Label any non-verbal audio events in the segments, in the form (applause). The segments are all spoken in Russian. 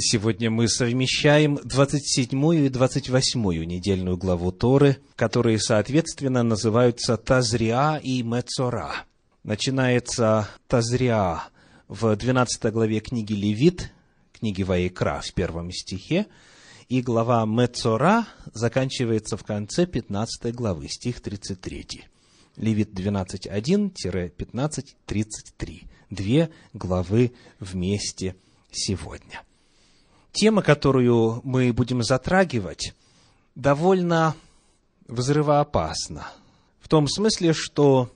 Сегодня мы совмещаем 27 и 28 недельную главу Торы, которые, соответственно, называются Тазриа и Мецора. Начинается Тазриа в 12 главе книги Левит, книги Ваикра в первом стихе, и глава Мецора заканчивается в конце 15 главы, стих 33. Левит 12.1-15.33. Две главы вместе сегодня. Тема, которую мы будем затрагивать, довольно взрывоопасна. В том смысле, что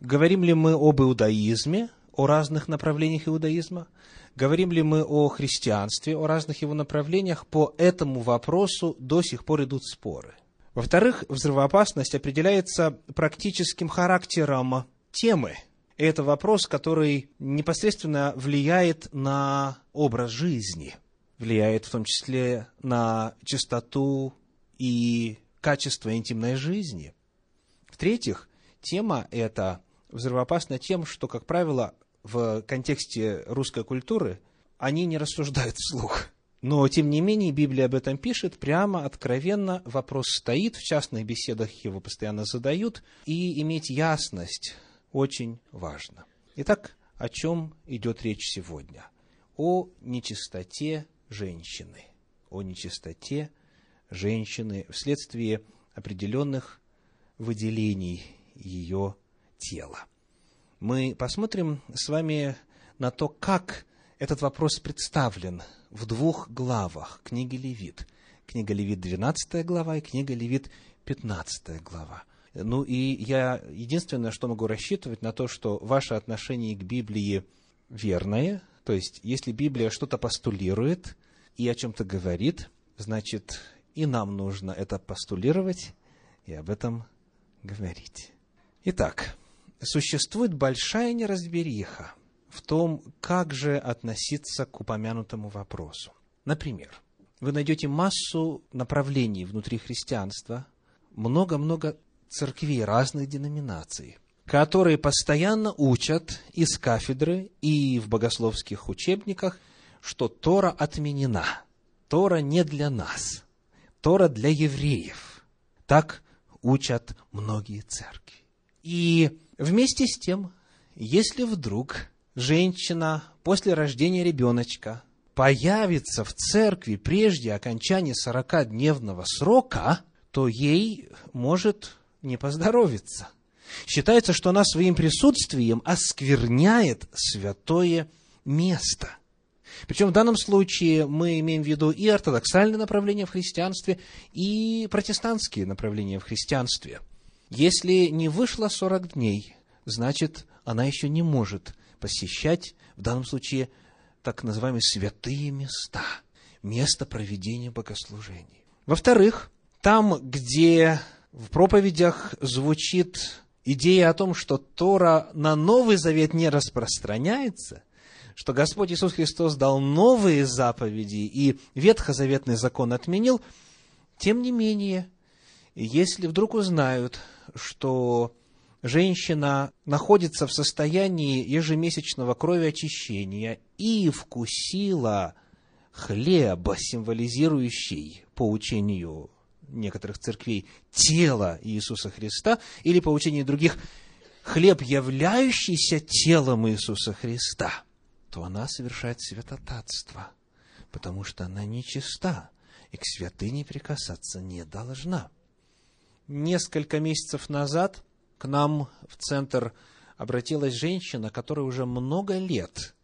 говорим ли мы об иудаизме, о разных направлениях иудаизма, говорим ли мы о христианстве, о разных его направлениях, по этому вопросу до сих пор идут споры. Во-вторых, взрывоопасность определяется практическим характером темы. Это вопрос, который непосредственно влияет на образ жизни – влияет в том числе на чистоту и качество интимной жизни. В-третьих, тема эта взрывоопасна тем, что, как правило, в контексте русской культуры они не рассуждают вслух. Но, тем не менее, Библия об этом пишет прямо, откровенно. Вопрос стоит, в частных беседах его постоянно задают, и иметь ясность очень важно. Итак, о чем идет речь сегодня? О нечистоте женщины, о нечистоте женщины вследствие определенных выделений ее тела. Мы посмотрим с вами на то, как этот вопрос представлен в двух главах книги Левит. Книга Левит 12 глава и книга Левит 15 глава. Ну и я единственное, что могу рассчитывать на то, что ваше отношение к Библии верное, то есть, если Библия что-то постулирует и о чем-то говорит, значит, и нам нужно это постулировать и об этом говорить. Итак, существует большая неразбериха в том, как же относиться к упомянутому вопросу. Например, вы найдете массу направлений внутри христианства, много-много церквей разных деноминаций – которые постоянно учат из кафедры и в богословских учебниках, что Тора отменена. Тора не для нас. Тора для евреев. Так учат многие церкви. И вместе с тем, если вдруг женщина после рождения ребеночка появится в церкви прежде окончания сорокадневного срока, то ей может не поздоровиться. Считается, что она своим присутствием оскверняет святое место. Причем в данном случае мы имеем в виду и ортодоксальное направление в христианстве, и протестантские направления в христианстве. Если не вышло 40 дней, значит, она еще не может посещать, в данном случае, так называемые святые места, место проведения богослужений. Во-вторых, там, где в проповедях звучит идея о том, что Тора на Новый Завет не распространяется, что Господь Иисус Христос дал новые заповеди и ветхозаветный закон отменил, тем не менее, если вдруг узнают, что женщина находится в состоянии ежемесячного кровеочищения и вкусила хлеб, символизирующий по учению некоторых церквей тело Иисуса Христа, или по учению других хлеб, являющийся телом Иисуса Христа, то она совершает святотатство, потому что она нечиста и к святыне прикасаться не должна. Несколько месяцев назад к нам в центр обратилась женщина, которая уже много лет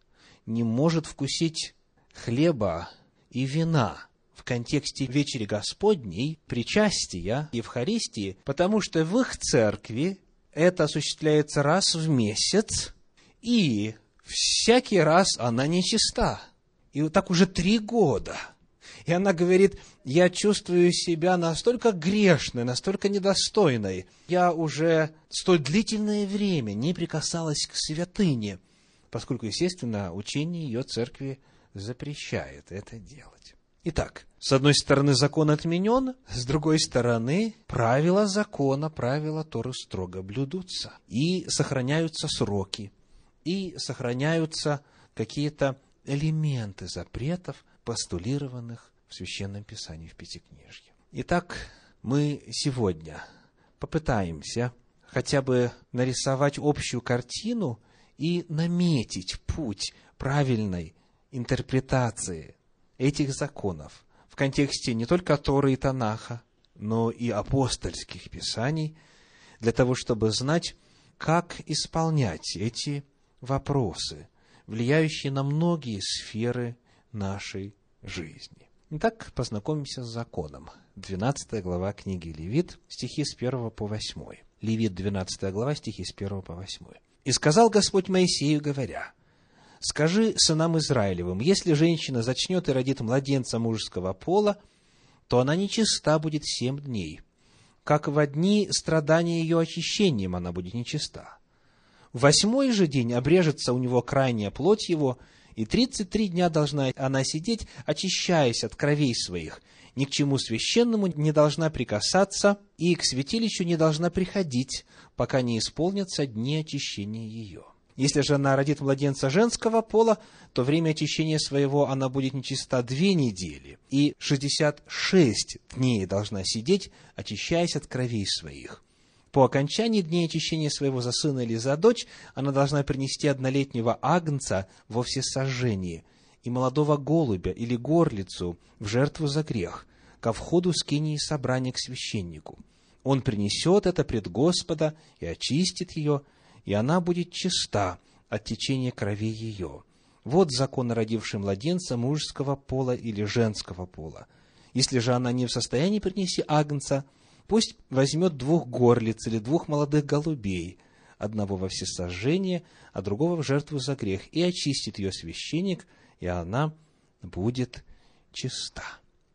не может вкусить хлеба и вина – в контексте вечери Господней, причастия, Евхаристии, потому что в их церкви это осуществляется раз в месяц, и всякий раз она нечиста. И вот так уже три года. И она говорит, я чувствую себя настолько грешной, настолько недостойной. Я уже столь длительное время не прикасалась к святыне, поскольку, естественно, учение ее церкви запрещает это делать. Итак, с одной стороны, закон отменен, с другой стороны, правила закона, правила Торы строго блюдутся. И сохраняются сроки, и сохраняются какие-то элементы запретов, постулированных в Священном Писании в Пятикнижье. Итак, мы сегодня попытаемся хотя бы нарисовать общую картину и наметить путь правильной интерпретации этих законов в контексте не только Торы и Танаха, но и апостольских писаний, для того, чтобы знать, как исполнять эти вопросы, влияющие на многие сферы нашей жизни. Итак, познакомимся с законом. 12 глава книги Левит, стихи с 1 по 8. Левит, 12 глава, стихи с 1 по 8. «И сказал Господь Моисею, говоря, «Скажи сынам Израилевым, если женщина зачнет и родит младенца мужеского пола, то она нечиста будет семь дней. Как в дни страдания ее очищением она будет нечиста. Восьмой же день обрежется у него крайняя плоть его, и тридцать три дня должна она сидеть, очищаясь от кровей своих, ни к чему священному не должна прикасаться и к святилищу не должна приходить, пока не исполнятся дни очищения ее. Если же она родит младенца женского пола, то время очищения своего она будет нечиста две недели, и шестьдесят шесть дней должна сидеть, очищаясь от кровей своих. По окончании дней очищения своего за сына или за дочь она должна принести однолетнего агнца во всесожжение – и молодого голубя или горлицу в жертву за грех, ко входу скинии собрания к священнику. Он принесет это пред Господа и очистит ее, и она будет чиста от течения крови ее. Вот закон о младенца мужского пола или женского пола. Если же она не в состоянии принести агнца, пусть возьмет двух горлиц или двух молодых голубей, одного во всесожжение, а другого в жертву за грех, и очистит ее священник – и она будет чиста.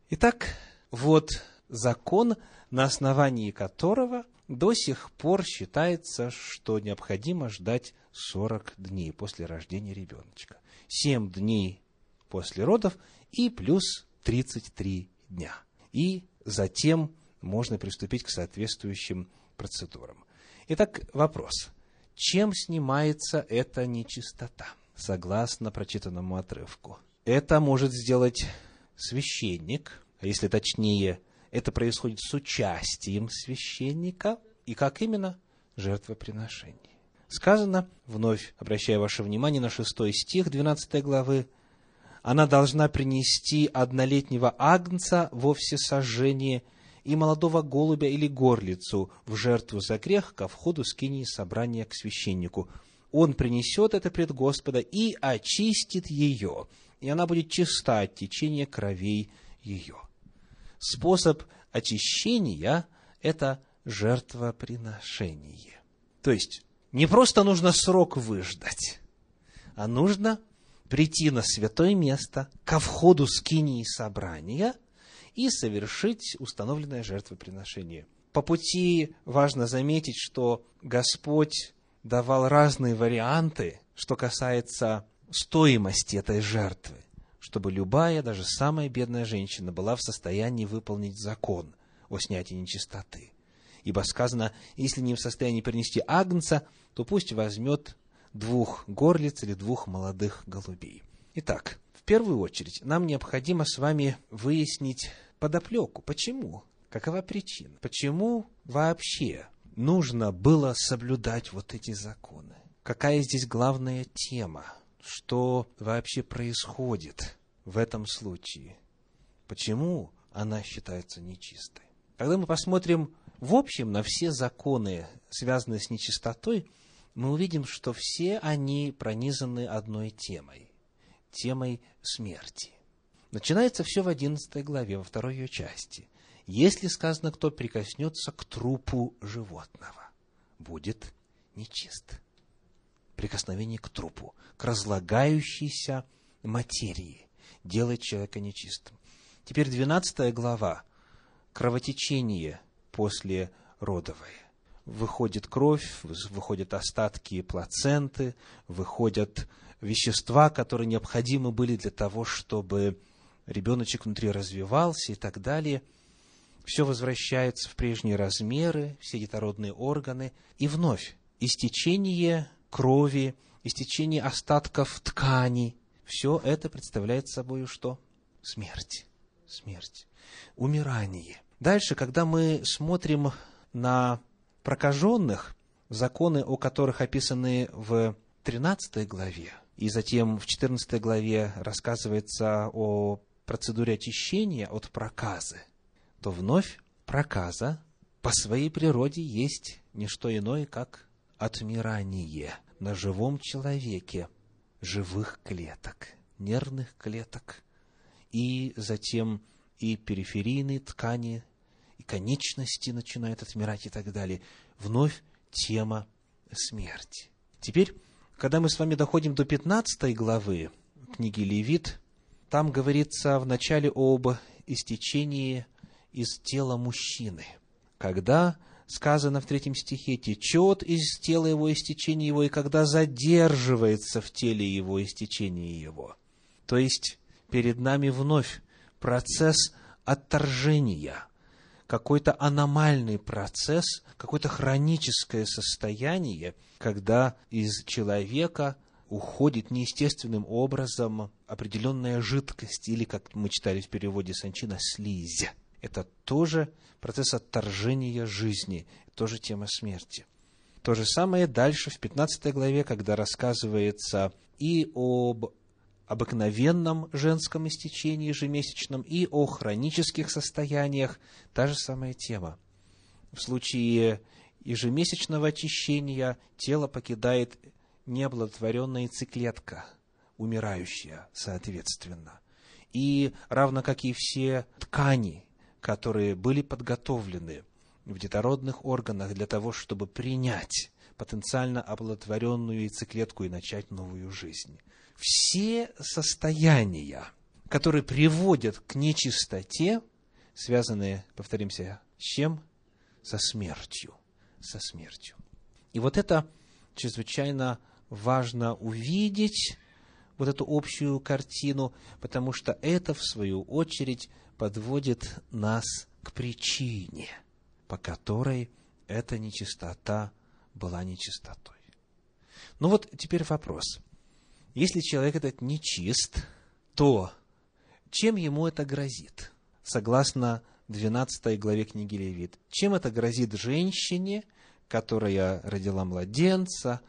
Итак, вот закон, на основании которого до сих пор считается, что необходимо ждать 40 дней после рождения ребеночка. 7 дней после родов и плюс 33 дня. И затем можно приступить к соответствующим процедурам. Итак, вопрос. Чем снимается эта нечистота? согласно прочитанному отрывку. Это может сделать священник, а если точнее, это происходит с участием священника, и как именно? Жертвоприношение. Сказано, вновь обращая ваше внимание на шестой стих 12 главы, она должна принести однолетнего агнца во всесожжение и молодого голубя или горлицу в жертву за грех ко входу скинии собрания к священнику – он принесет это пред Господа и очистит ее, и она будет чиста от течения кровей ее. Способ очищения – это жертвоприношение. То есть, не просто нужно срок выждать, а нужно прийти на святое место, ко входу скинии собрания и совершить установленное жертвоприношение. По пути важно заметить, что Господь давал разные варианты, что касается стоимости этой жертвы, чтобы любая, даже самая бедная женщина была в состоянии выполнить закон о снятии нечистоты. Ибо сказано, если не в состоянии принести агнца, то пусть возьмет двух горлиц или двух молодых голубей. Итак, в первую очередь нам необходимо с вами выяснить подоплеку. Почему? Какова причина? Почему вообще нужно было соблюдать вот эти законы? Какая здесь главная тема? Что вообще происходит в этом случае? Почему она считается нечистой? Когда мы посмотрим в общем на все законы, связанные с нечистотой, мы увидим, что все они пронизаны одной темой, темой смерти. Начинается все в одиннадцатой главе, во второй ее части – если сказано, кто прикоснется к трупу животного, будет нечист. Прикосновение к трупу, к разлагающейся материи, делает человека нечистым. Теперь двенадцатая глава. Кровотечение после родовое. Выходит кровь, выходят остатки плаценты, выходят вещества, которые необходимы были для того, чтобы ребеночек внутри развивался и так далее – все возвращается в прежние размеры, все детородные органы, и вновь истечение крови, истечение остатков ткани, все это представляет собой что? Смерть. Смерть. Умирание. Дальше, когда мы смотрим на прокаженных, законы о которых описаны в 13 главе, и затем в 14 главе рассказывается о процедуре очищения от проказы, то вновь проказа по своей природе есть не что иное, как отмирание на живом человеке живых клеток, нервных клеток, и затем и периферийные ткани, и конечности начинают отмирать и так далее. Вновь тема смерти. Теперь, когда мы с вами доходим до 15 главы книги Левит, там говорится вначале об истечении из тела мужчины, когда сказано в третьем стихе, течет из тела его истечение его, и когда задерживается в теле его истечение его. То есть, перед нами вновь процесс отторжения, какой-то аномальный процесс, какое-то хроническое состояние, когда из человека уходит неестественным образом определенная жидкость, или, как мы читали в переводе Санчина, слизь. Это тоже процесс отторжения жизни, тоже тема смерти. То же самое дальше в 15 главе, когда рассказывается и об обыкновенном женском истечении ежемесячном, и о хронических состояниях, та же самая тема. В случае ежемесячного очищения тело покидает неоплодотворенная яйцеклетка, умирающая, соответственно. И равно как и все ткани, которые были подготовлены в детородных органах для того, чтобы принять потенциально оплодотворенную яйцеклетку и начать новую жизнь. Все состояния, которые приводят к нечистоте, связанные, повторимся, с чем? Со смертью. Со смертью. И вот это чрезвычайно важно увидеть, вот эту общую картину, потому что это, в свою очередь, подводит нас к причине, по которой эта нечистота была нечистотой. Ну вот теперь вопрос. Если человек этот нечист, то чем ему это грозит? Согласно 12 главе книги Левит. Чем это грозит женщине, которая родила младенца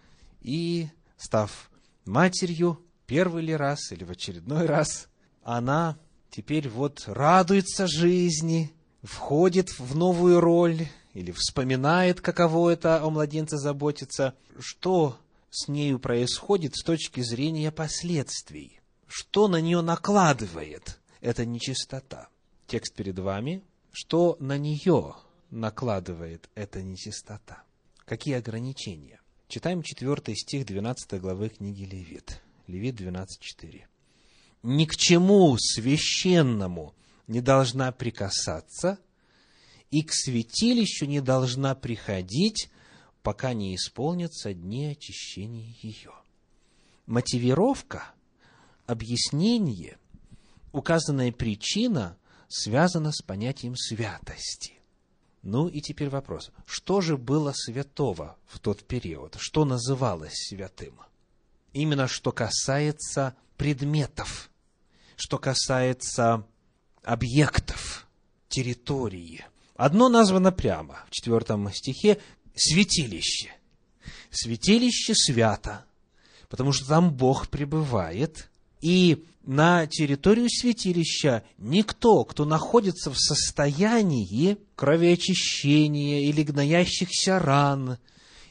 и, став матерью, первый ли раз или в очередной раз, она теперь вот радуется жизни, входит в новую роль или вспоминает, каково это о младенце заботиться, что с нею происходит с точки зрения последствий, что на нее накладывает эта нечистота. Текст перед вами, что на нее накладывает эта нечистота. Какие ограничения? Читаем 4 стих 12 главы книги Левит. Левит 12.4 ни к чему священному не должна прикасаться и к святилищу не должна приходить, пока не исполнятся дни очищения ее. Мотивировка, объяснение, указанная причина связана с понятием святости. Ну и теперь вопрос. Что же было святого в тот период? Что называлось святым? Именно что касается предметов, что касается объектов, территории. Одно названо прямо в четвертом стихе – святилище. Святилище свято, потому что там Бог пребывает, и на территорию святилища никто, кто находится в состоянии кровеочищения или гноящихся ран,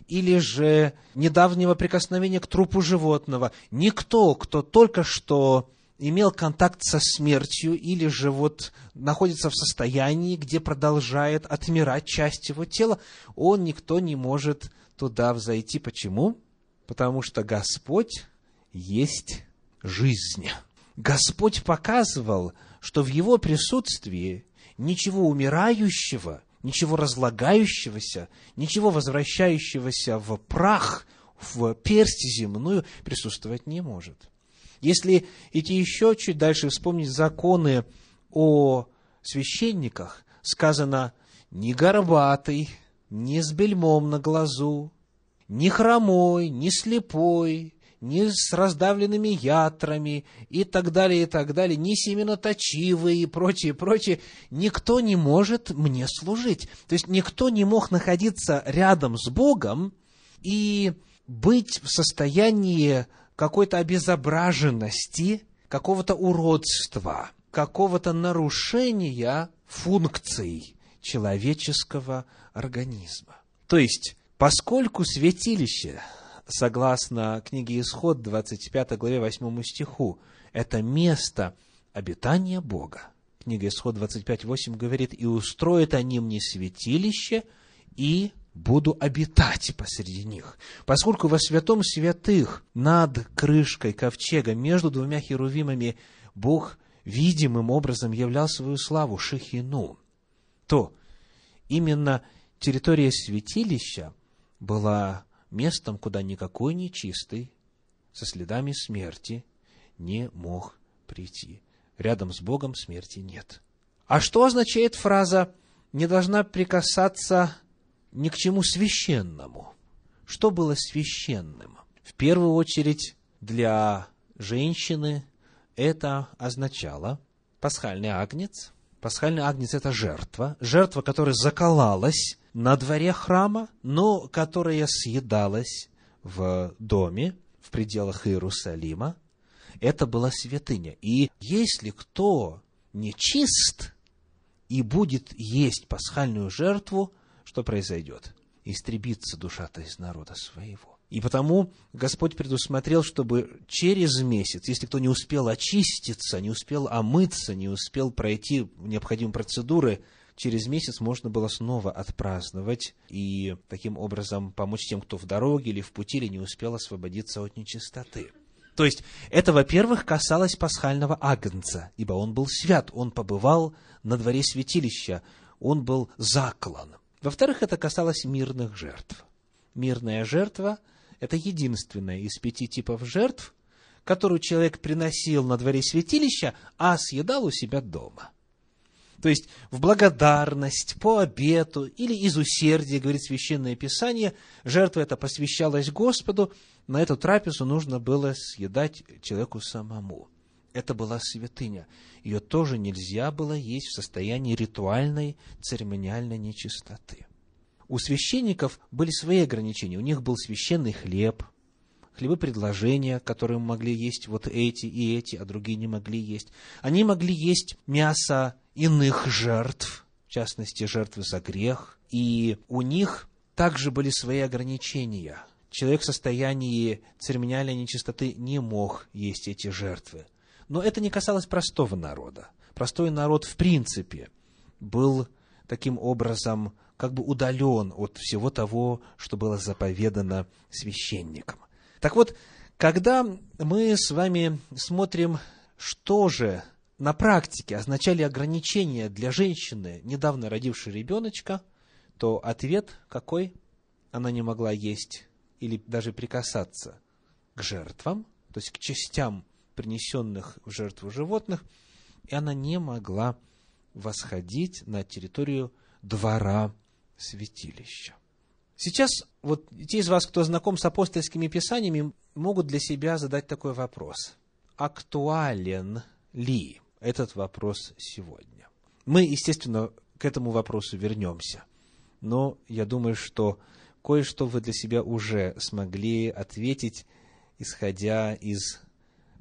или же недавнего прикосновения к трупу животного. Никто, кто только что имел контакт со смертью или же вот находится в состоянии, где продолжает отмирать часть его тела, он никто не может туда взойти. Почему? Потому что Господь есть жизнь. Господь показывал, что в Его присутствии ничего умирающего ничего разлагающегося, ничего возвращающегося в прах, в персть земную присутствовать не может. Если идти еще чуть дальше, вспомнить законы о священниках, сказано «ни горбатый, ни с бельмом на глазу, ни хромой, ни слепой, ни с раздавленными ятрами и так далее, и так далее, ни семеноточивые и прочее, прочее, никто не может мне служить. То есть никто не мог находиться рядом с Богом и быть в состоянии какой-то обезображенности, какого-то уродства, какого-то нарушения функций человеческого организма. То есть, поскольку святилище согласно книге Исход, 25 главе 8 стиху, это место обитания Бога. Книга Исход 25.8 говорит, «И устроят они мне святилище, и буду обитать посреди них». Поскольку во святом святых над крышкой ковчега между двумя херувимами Бог видимым образом являл свою славу Шехину, то именно территория святилища была местом, куда никакой нечистый со следами смерти не мог прийти. Рядом с Богом смерти нет. А что означает фраза «не должна прикасаться ни к чему священному»? Что было священным? В первую очередь для женщины это означало пасхальный агнец. Пасхальный агнец – это жертва, жертва, которая заколалась на дворе храма, но которая съедалась в доме, в пределах Иерусалима, это была святыня. И если кто не чист и будет есть пасхальную жертву, что произойдет? Истребится душа-то из народа своего. И потому Господь предусмотрел, чтобы через месяц, если кто не успел очиститься, не успел омыться, не успел пройти необходимые процедуры через месяц можно было снова отпраздновать и таким образом помочь тем, кто в дороге или в пути, или не успел освободиться от нечистоты. То есть, это, во-первых, касалось пасхального агнца, ибо он был свят, он побывал на дворе святилища, он был заклан. Во-вторых, это касалось мирных жертв. Мирная жертва – это единственная из пяти типов жертв, которую человек приносил на дворе святилища, а съедал у себя дома – то есть в благодарность, по обету или из усердия, говорит Священное Писание, жертва эта посвящалась Господу, на эту трапезу нужно было съедать человеку самому. Это была святыня. Ее тоже нельзя было есть в состоянии ритуальной, церемониальной нечистоты. У священников были свои ограничения. У них был священный хлеб, хлебы предложения, которые могли есть вот эти и эти, а другие не могли есть. Они могли есть мясо иных жертв, в частности, жертвы за грех, и у них также были свои ограничения. Человек в состоянии церемониальной нечистоты не мог есть эти жертвы. Но это не касалось простого народа. Простой народ, в принципе, был таким образом как бы удален от всего того, что было заповедано священникам. Так вот, когда мы с вами смотрим, что же на практике означали ограничения для женщины, недавно родившей ребеночка, то ответ какой? Она не могла есть или даже прикасаться к жертвам, то есть к частям, принесенных в жертву животных, и она не могла восходить на территорию двора святилища. Сейчас вот те из вас, кто знаком с апостольскими писаниями, могут для себя задать такой вопрос. Актуален ли этот вопрос сегодня. Мы, естественно, к этому вопросу вернемся. Но я думаю, что кое-что вы для себя уже смогли ответить, исходя из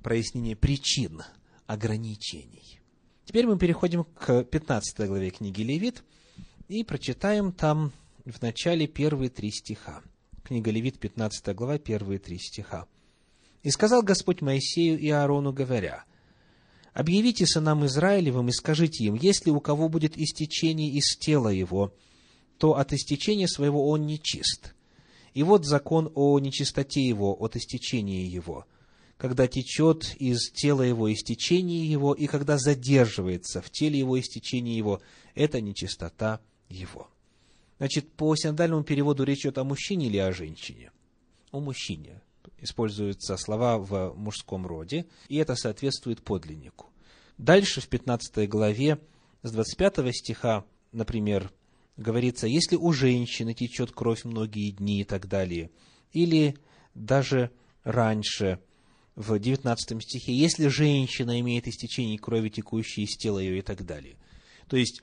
прояснения причин ограничений. Теперь мы переходим к 15 главе книги Левит и прочитаем там в начале первые три стиха. Книга Левит, 15 глава, первые три стиха. «И сказал Господь Моисею и Аарону, говоря, Объявите сынам Израилевым и скажите им, если у кого будет истечение из тела его, то от истечения своего он не чист. И вот закон о нечистоте его, от истечения его, когда течет из тела его истечение его, и когда задерживается в теле его истечение его, это нечистота его. Значит, по синодальному переводу речь идет о мужчине или о женщине? О мужчине используются слова в мужском роде, и это соответствует подлиннику. Дальше в 15 главе с 25 стиха, например, говорится, если у женщины течет кровь многие дни и так далее, или даже раньше, в 19 стихе, если женщина имеет истечение крови, текущей из тела ее и так далее. То есть,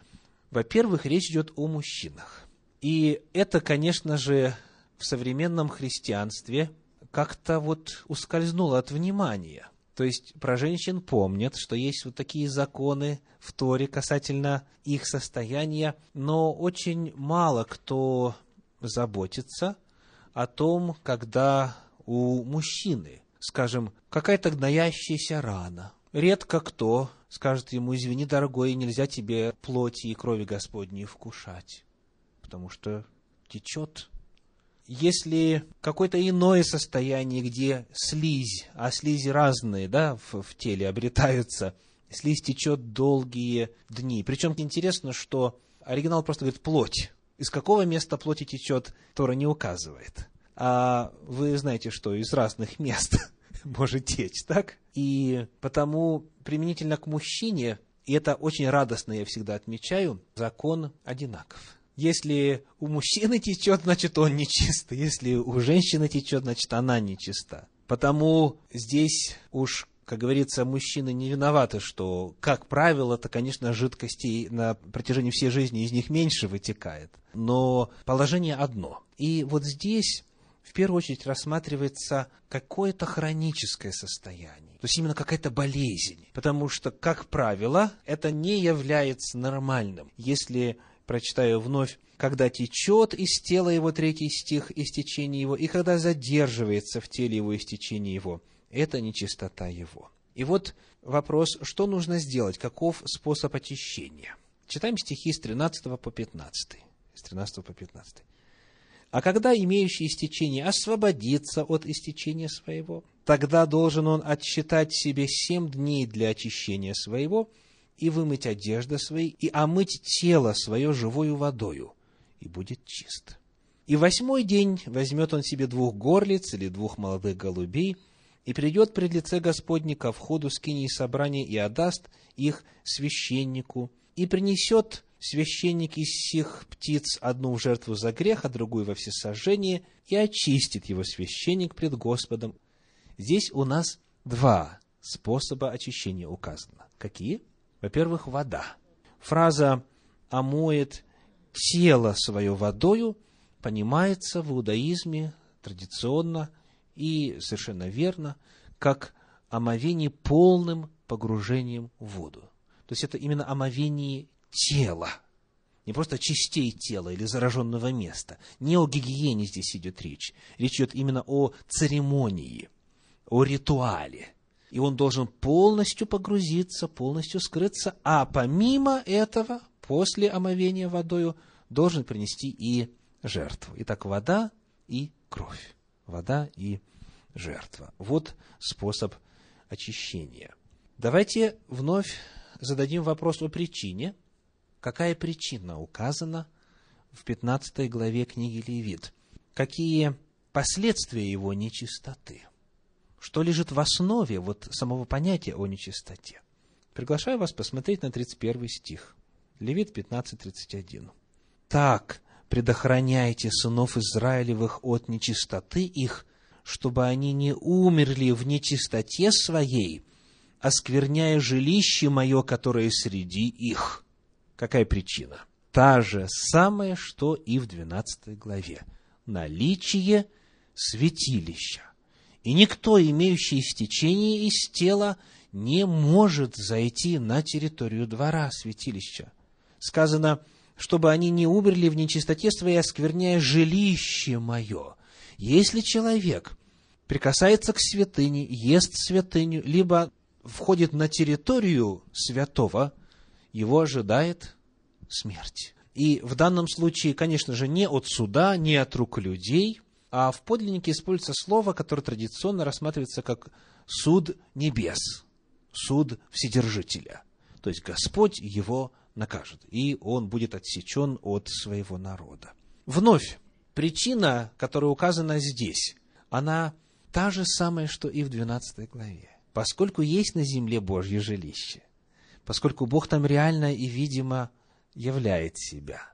во-первых, речь идет о мужчинах. И это, конечно же, в современном христианстве как-то вот ускользнуло от внимания. То есть про женщин помнят, что есть вот такие законы в Торе касательно их состояния, но очень мало кто заботится о том, когда у мужчины, скажем, какая-то гноящаяся рана. Редко кто скажет ему, извини, дорогой, нельзя тебе плоти и крови Господней вкушать, потому что течет если какое-то иное состояние, где слизь, а слизи разные, да, в, в теле обретаются, слизь течет долгие дни. Причем интересно, что оригинал просто говорит плоть. Из какого места плоти течет, Тора не указывает. А вы знаете, что из разных мест (laughs) может течь, так? И потому применительно к мужчине, и это очень радостно я всегда отмечаю, закон одинаков. Если у мужчины течет, значит он нечист. Если у женщины течет, значит она нечиста. Потому здесь уж, как говорится, мужчины не виноваты, что, как правило, это, конечно, жидкостей на протяжении всей жизни из них меньше вытекает. Но положение одно. И вот здесь в первую очередь рассматривается какое-то хроническое состояние, то есть именно какая-то болезнь, потому что, как правило, это не является нормальным. Если прочитаю вновь, когда течет из тела его, третий стих, истечение его, и когда задерживается в теле его истечение его. Это нечистота его. И вот вопрос, что нужно сделать, каков способ очищения. Читаем стихи с 13 по 15. С 13 по 15. А когда имеющий истечение освободится от истечения своего, тогда должен он отсчитать себе семь дней для очищения своего – и вымыть одежды свои, и омыть тело свое живою водою, и будет чист. И восьмой день возьмет он себе двух горлиц или двух молодых голубей, и придет пред лице Господне ко входу скинии собрания и отдаст их священнику, и принесет священник из всех птиц одну в жертву за грех, а другую во всесожжение, и очистит его священник пред Господом. Здесь у нас два способа очищения указано. Какие? Во-первых, вода. Фраза «омоет тело свое водою» понимается в иудаизме традиционно и совершенно верно, как омовение полным погружением в воду. То есть это именно омовение тела, не просто частей тела или зараженного места. Не о гигиене здесь идет речь. Речь идет именно о церемонии, о ритуале и он должен полностью погрузиться, полностью скрыться, а помимо этого, после омовения водою, должен принести и жертву. Итак, вода и кровь. Вода и жертва. Вот способ очищения. Давайте вновь зададим вопрос о причине. Какая причина указана в 15 главе книги Левит? Какие последствия его нечистоты? Что лежит в основе вот самого понятия о нечистоте. Приглашаю вас посмотреть на 31 стих. Левит 15.31. «Так предохраняйте сынов Израилевых от нечистоты их, чтобы они не умерли в нечистоте своей, оскверняя жилище мое, которое среди их». Какая причина? Та же самая, что и в 12 главе. Наличие святилища. И никто, имеющий истечение из тела, не может зайти на территорию двора святилища. Сказано, чтобы они не умерли в нечистоте своей, оскверняя жилище мое. Если человек прикасается к святыне, ест святыню, либо входит на территорию святого, его ожидает смерть. И в данном случае, конечно же, не от суда, не от рук людей, а в подлиннике используется слово, которое традиционно рассматривается как суд небес, суд Вседержителя. То есть Господь его накажет, и он будет отсечен от своего народа. Вновь, причина, которая указана здесь, она та же самая, что и в 12 главе. Поскольку есть на земле Божье жилище, поскольку Бог там реально и видимо являет себя,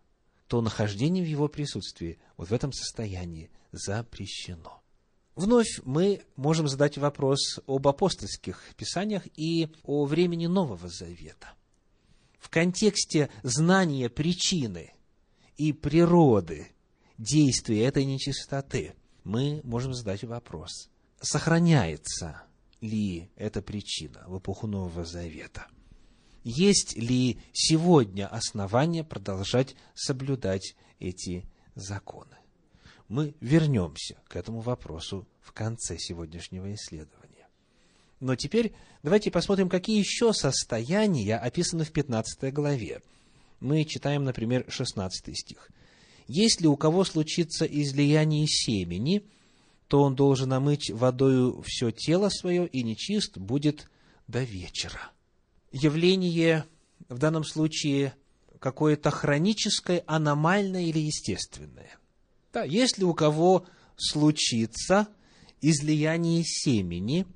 то нахождение в Его присутствии вот в этом состоянии запрещено. Вновь мы можем задать вопрос об апостольских писаниях и о времени Нового Завета. В контексте знания причины и природы действия этой нечистоты мы можем задать вопрос, сохраняется ли эта причина в эпоху Нового Завета? Есть ли сегодня основания продолжать соблюдать эти законы? Мы вернемся к этому вопросу в конце сегодняшнего исследования. Но теперь давайте посмотрим, какие еще состояния описаны в 15 главе. Мы читаем, например, 16 стих. «Если у кого случится излияние семени, то он должен омыть водою все тело свое, и нечист будет до вечера». Явление в данном случае какое-то хроническое, аномальное или естественное. Да, если у кого случится излияние семени,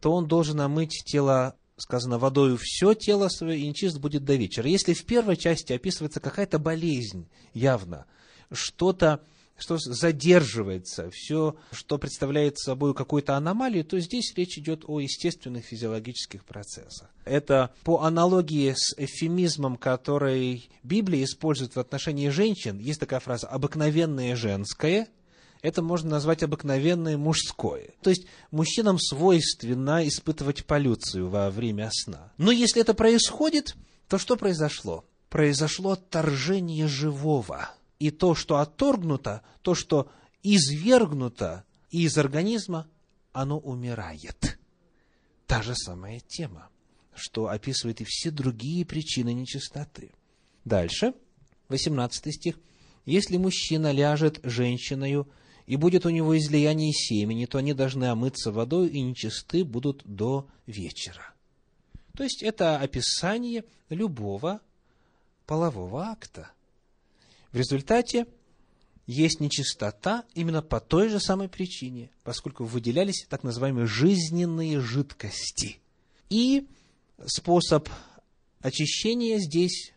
то он должен омыть тело, сказано, водою все тело свое, и нечист будет до вечера. Если в первой части описывается какая-то болезнь явно, что-то, что задерживается, все, что представляет собой какую-то аномалию, то здесь речь идет о естественных физиологических процессах. Это по аналогии с эфемизмом, который Библия использует в отношении женщин, есть такая фраза «обыкновенное женское», это можно назвать обыкновенное мужское. То есть мужчинам свойственно испытывать полюцию во время сна. Но если это происходит, то что произошло? Произошло отторжение живого. И то, что отторгнуто, то, что извергнуто из организма, оно умирает. Та же самая тема, что описывает и все другие причины нечистоты. Дальше, 18 стих. Если мужчина ляжет женщиною и будет у него излияние семени, то они должны омыться водой и нечисты будут до вечера. То есть это описание любого полового акта. В результате есть нечистота именно по той же самой причине, поскольку выделялись так называемые жизненные жидкости. И способ очищения здесь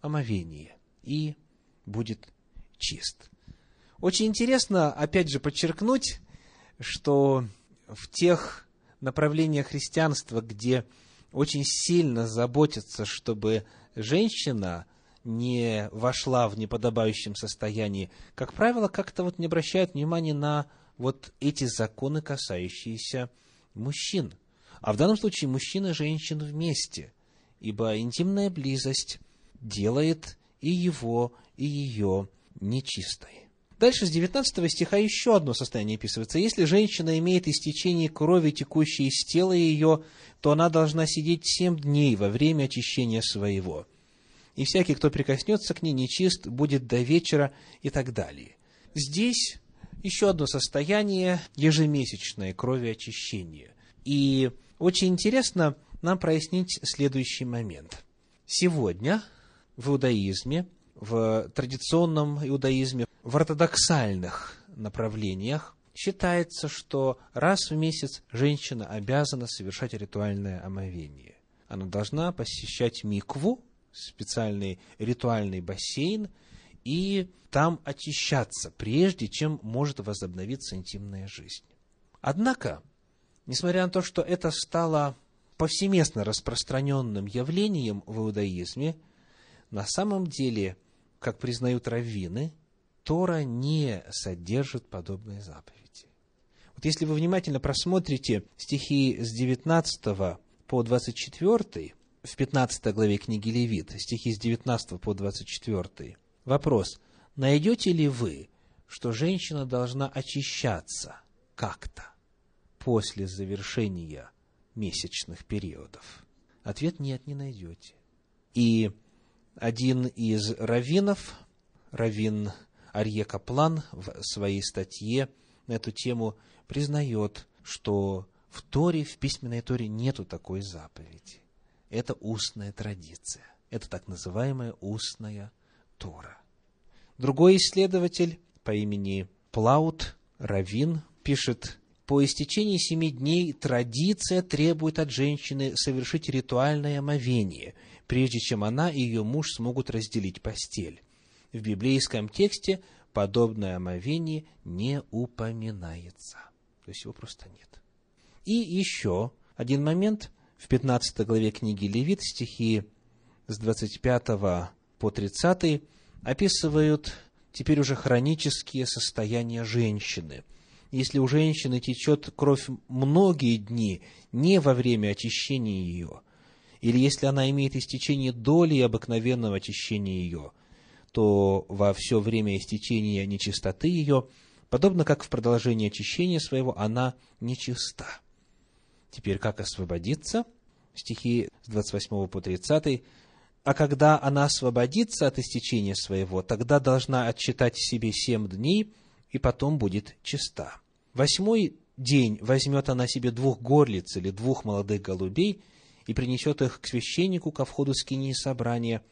омовение, и будет чист. Очень интересно, опять же, подчеркнуть, что в тех направлениях христианства, где очень сильно заботятся, чтобы женщина не вошла в неподобающем состоянии, как правило, как-то вот не обращают внимания на вот эти законы, касающиеся мужчин. А в данном случае мужчина и женщина вместе, ибо интимная близость делает и его, и ее нечистой. Дальше с 19 стиха еще одно состояние описывается. Если женщина имеет истечение крови, текущей из тела ее, то она должна сидеть семь дней во время очищения своего. И всякий, кто прикоснется к ней, нечист, будет до вечера и так далее. Здесь еще одно состояние ежемесячное крови очищения. И очень интересно нам прояснить следующий момент. Сегодня в иудаизме в традиционном иудаизме, в ортодоксальных направлениях считается, что раз в месяц женщина обязана совершать ритуальное омовение. Она должна посещать микву, специальный ритуальный бассейн, и там очищаться, прежде чем может возобновиться интимная жизнь. Однако, несмотря на то, что это стало повсеместно распространенным явлением в иудаизме, на самом деле как признают раввины, Тора не содержит подобные заповеди. Вот если вы внимательно просмотрите стихи с 19 по 24, в 15 главе книги Левит, стихи с 19 по 24, вопрос, найдете ли вы, что женщина должна очищаться как-то после завершения месячных периодов? Ответ нет, не найдете. И один из раввинов, раввин Арье Каплан, в своей статье на эту тему признает, что в Торе, в письменной Торе нету такой заповеди. Это устная традиция. Это так называемая устная Тора. Другой исследователь по имени Плаут Равин пишет, по истечении семи дней традиция требует от женщины совершить ритуальное омовение – прежде чем она и ее муж смогут разделить постель. В библейском тексте подобное омовение не упоминается. То есть его просто нет. И еще один момент в 15 главе книги Левит, стихи с 25 по 30 описывают теперь уже хронические состояния женщины. Если у женщины течет кровь многие дни, не во время очищения ее, или если она имеет истечение доли обыкновенного очищения ее, то во все время истечения нечистоты ее, подобно как в продолжении очищения своего, она нечиста. Теперь как освободиться? Стихи с 28 по 30. А когда она освободится от истечения своего, тогда должна отчитать себе семь дней, и потом будет чиста. Восьмой день возьмет она себе двух горлиц или двух молодых голубей и принесет их к священнику ко входу скинии собрания,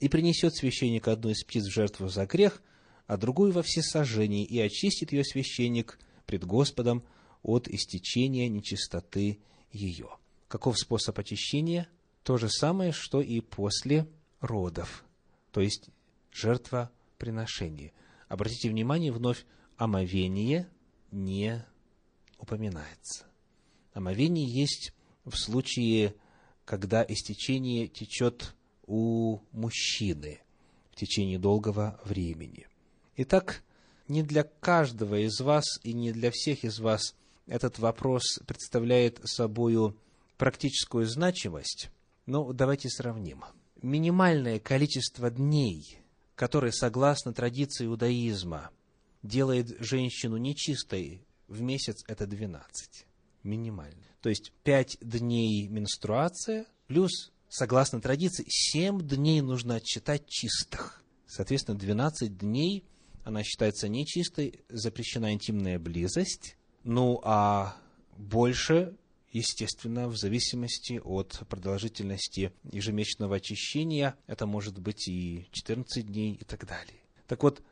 и принесет священник одну из птиц в жертву за грех, а другую во всесожжении, и очистит ее священник пред Господом от истечения нечистоты ее. Каков способ очищения? То же самое, что и после родов, то есть жертвоприношение. Обратите внимание, вновь омовение не упоминается. Омовение есть в случае, когда истечение течет у мужчины в течение долгого времени. Итак, не для каждого из вас и не для всех из вас этот вопрос представляет собою практическую значимость, но давайте сравним. Минимальное количество дней, которые, согласно традиции иудаизма, делает женщину нечистой в месяц, это 12. Минимально. То есть, 5 дней менструация, плюс, согласно традиции, 7 дней нужно отчитать чистых. Соответственно, 12 дней она считается нечистой, запрещена интимная близость, ну, а больше, естественно, в зависимости от продолжительности ежемесячного очищения, это может быть и 14 дней и так далее. Так вот,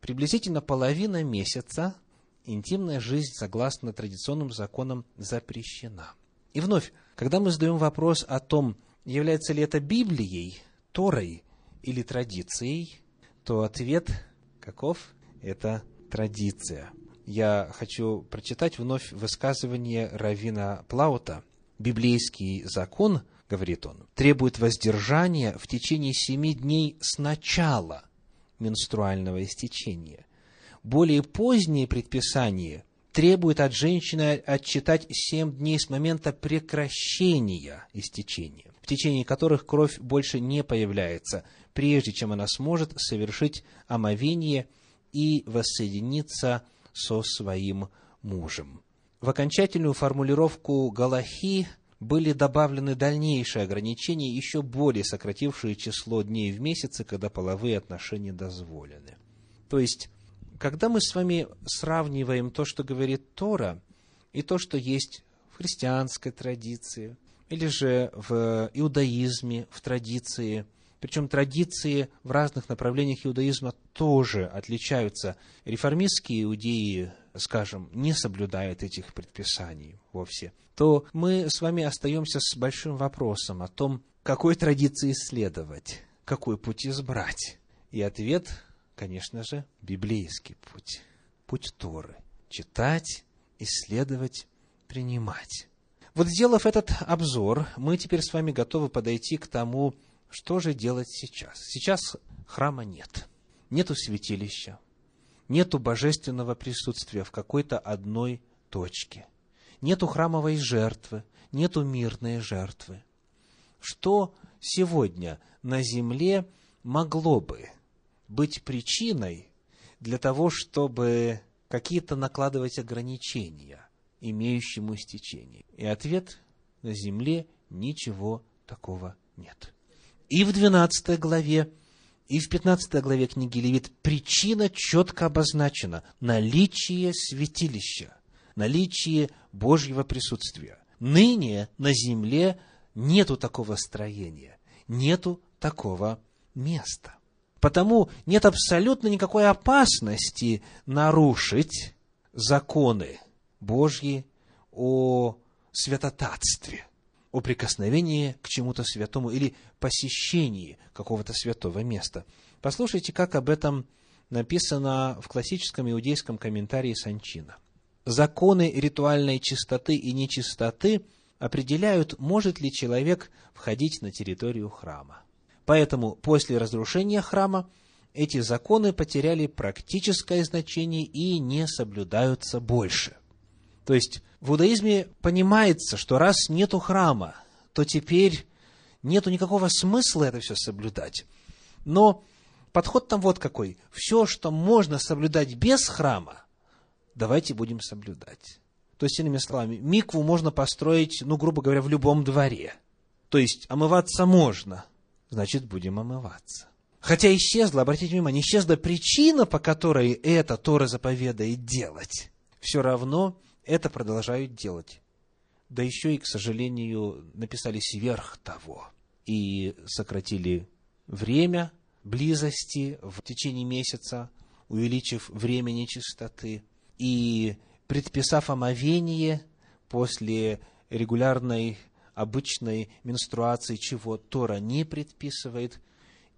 приблизительно половина месяца интимная жизнь, согласно традиционным законам, запрещена. И вновь, когда мы задаем вопрос о том, является ли это Библией, Торой или традицией, то ответ каков? Это традиция – я хочу прочитать вновь высказывание Равина Плаута. Библейский закон, говорит он, требует воздержания в течение семи дней с начала менструального истечения. Более позднее предписание требует от женщины отчитать семь дней с момента прекращения истечения, в течение которых кровь больше не появляется, прежде чем она сможет совершить омовение и воссоединиться со своим мужем. В окончательную формулировку Галахи были добавлены дальнейшие ограничения, еще более сократившие число дней в месяце, когда половые отношения дозволены. То есть, когда мы с вами сравниваем то, что говорит Тора, и то, что есть в христианской традиции, или же в иудаизме, в традиции причем традиции в разных направлениях иудаизма тоже отличаются. Реформистские иудеи, скажем, не соблюдают этих предписаний вовсе. То мы с вами остаемся с большим вопросом о том, какой традиции следовать, какой путь избрать. И ответ, конечно же, библейский путь, путь Торы. Читать, исследовать, принимать. Вот сделав этот обзор, мы теперь с вами готовы подойти к тому, что же делать сейчас? Сейчас храма нет. Нету святилища. Нету божественного присутствия в какой-то одной точке. Нету храмовой жертвы. Нету мирной жертвы. Что сегодня на земле могло бы быть причиной для того, чтобы какие-то накладывать ограничения имеющему стечение? И ответ – на земле ничего такого нет и в 12 главе, и в 15 главе книги Левит причина четко обозначена – наличие святилища, наличие Божьего присутствия. Ныне на земле нету такого строения, нету такого места. Потому нет абсолютно никакой опасности нарушить законы Божьи о святотатстве – о прикосновении к чему-то святому или посещении какого-то святого места. Послушайте, как об этом написано в классическом иудейском комментарии Санчина. законы ритуальной чистоты и нечистоты определяют, может ли человек входить на территорию храма. Поэтому после разрушения храма эти законы потеряли практическое значение и не соблюдаются больше. То есть в иудаизме понимается, что раз нету храма, то теперь нету никакого смысла это все соблюдать. Но подход там вот какой. Все, что можно соблюдать без храма, давайте будем соблюдать. То есть, иными словами, микву можно построить, ну, грубо говоря, в любом дворе. То есть, омываться можно, значит, будем омываться. Хотя исчезла, обратите внимание, исчезла причина, по которой это Тора заповедает делать. Все равно это продолжают делать. Да еще и, к сожалению, написали сверх того. И сократили время близости в течение месяца, увеличив время нечистоты. И предписав омовение после регулярной обычной менструации, чего Тора не предписывает,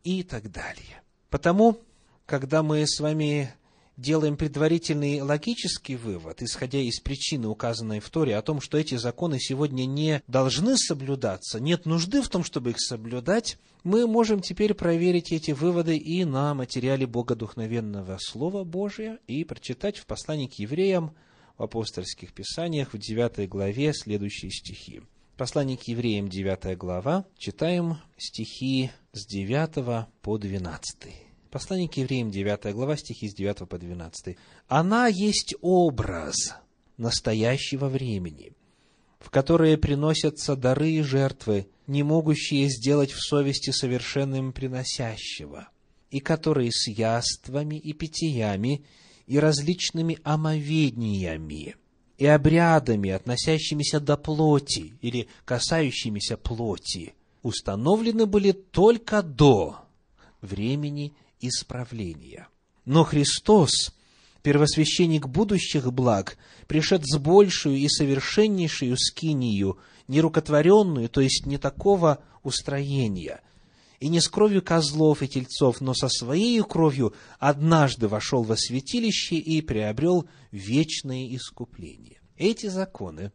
и так далее. Потому, когда мы с вами делаем предварительный логический вывод, исходя из причины, указанной в Торе, о том, что эти законы сегодня не должны соблюдаться, нет нужды в том, чтобы их соблюдать, мы можем теперь проверить эти выводы и на материале богодухновенного Слова Божия и прочитать в послании к евреям в апостольских писаниях в 9 главе следующие стихи. Послание к евреям, 9 глава, читаем стихи с 9 по 12. Послание к евреям, 9 глава, стихи с 9 по 12. «Она есть образ настоящего времени, в которое приносятся дары и жертвы, не могущие сделать в совести совершенным приносящего, и которые с яствами и питьями и различными омовениями и обрядами, относящимися до плоти или касающимися плоти, установлены были только до времени исправления. Но Христос, первосвященник будущих благ, пришед с большую и совершеннейшую скинию, нерукотворенную, то есть не такого устроения, и не с кровью козлов и тельцов, но со своей кровью однажды вошел во святилище и приобрел вечное искупление. Эти законы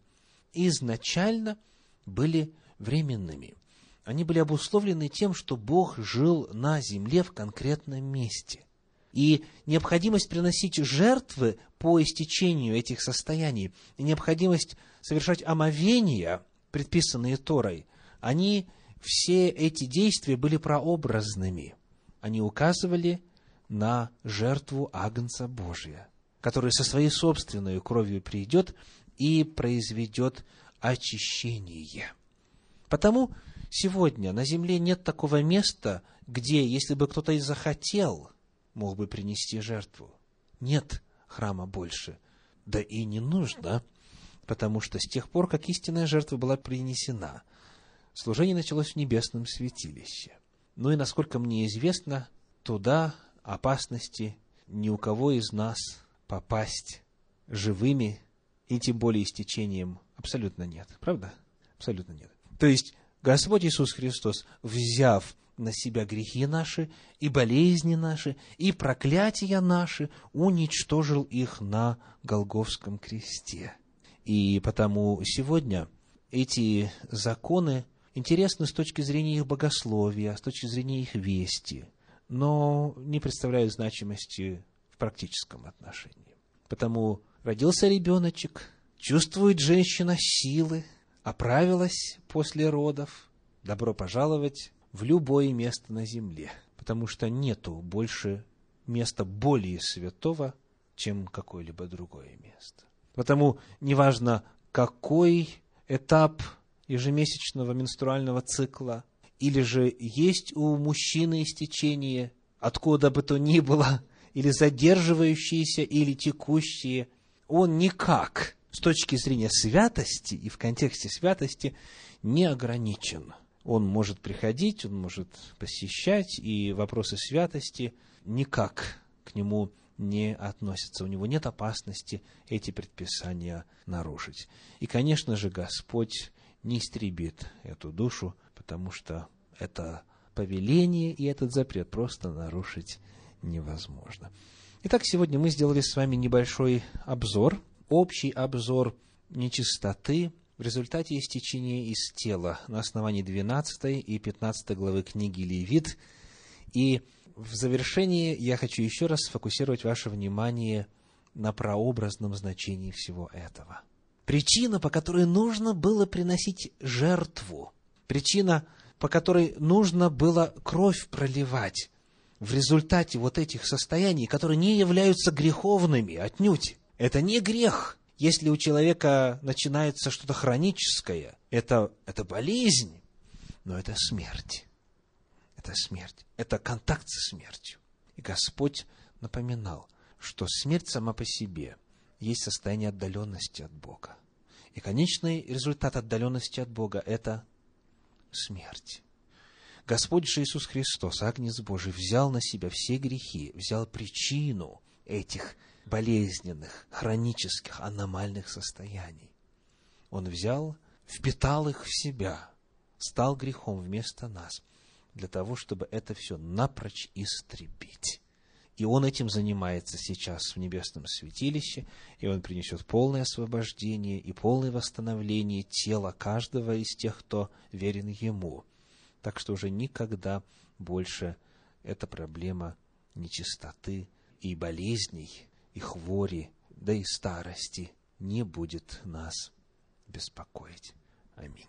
изначально были временными. Они были обусловлены тем, что Бог жил на земле в конкретном месте. И необходимость приносить жертвы по истечению этих состояний, и необходимость совершать омовения, предписанные Торой, они все эти действия были прообразными. Они указывали на жертву Агнца Божия, который со своей собственной кровью придет и произведет очищение. Потому сегодня на земле нет такого места, где, если бы кто-то и захотел, мог бы принести жертву. Нет храма больше. Да и не нужно, потому что с тех пор, как истинная жертва была принесена – Служение началось в небесном святилище. Ну и, насколько мне известно, туда опасности ни у кого из нас попасть живыми и тем более с течением абсолютно нет. Правда? Абсолютно нет. То есть, Господь Иисус Христос, взяв на себя грехи наши, и болезни наши, и проклятия наши, уничтожил их на Голговском кресте. И потому сегодня эти законы интересны с точки зрения их богословия, с точки зрения их вести, но не представляют значимости в практическом отношении. Потому родился ребеночек, чувствует женщина силы, оправилась после родов, добро пожаловать в любое место на земле, потому что нету больше места более святого, чем какое-либо другое место. Потому неважно, какой этап ежемесячного менструального цикла, или же есть у мужчины истечение, откуда бы то ни было, или задерживающиеся, или текущие, он никак с точки зрения святости и в контексте святости не ограничен. Он может приходить, он может посещать, и вопросы святости никак к нему не относятся. У него нет опасности эти предписания нарушить. И, конечно же, Господь не истребит эту душу, потому что это повеление и этот запрет просто нарушить невозможно. Итак, сегодня мы сделали с вами небольшой обзор общий обзор нечистоты в результате истечения из тела на основании 12 и 15 главы книги Левит. И в завершении я хочу еще раз сфокусировать ваше внимание на прообразном значении всего этого. Причина, по которой нужно было приносить жертву, причина, по которой нужно было кровь проливать в результате вот этих состояний, которые не являются греховными отнюдь. Это не грех, если у человека начинается что-то хроническое, это, это болезнь, но это смерть. Это смерть. Это контакт со смертью. И Господь напоминал, что смерть сама по себе есть состояние отдаленности от Бога. И конечный результат отдаленности от Бога – это смерть. Господь же Иисус Христос, Агнец Божий, взял на себя все грехи, взял причину этих болезненных, хронических, аномальных состояний. Он взял, впитал их в себя, стал грехом вместо нас, для того, чтобы это все напрочь истребить. И Он этим занимается сейчас в небесном святилище, и Он принесет полное освобождение и полное восстановление тела каждого из тех, кто верен Ему. Так что уже никогда больше эта проблема нечистоты и болезней и хвори, да и старости не будет нас беспокоить. Аминь.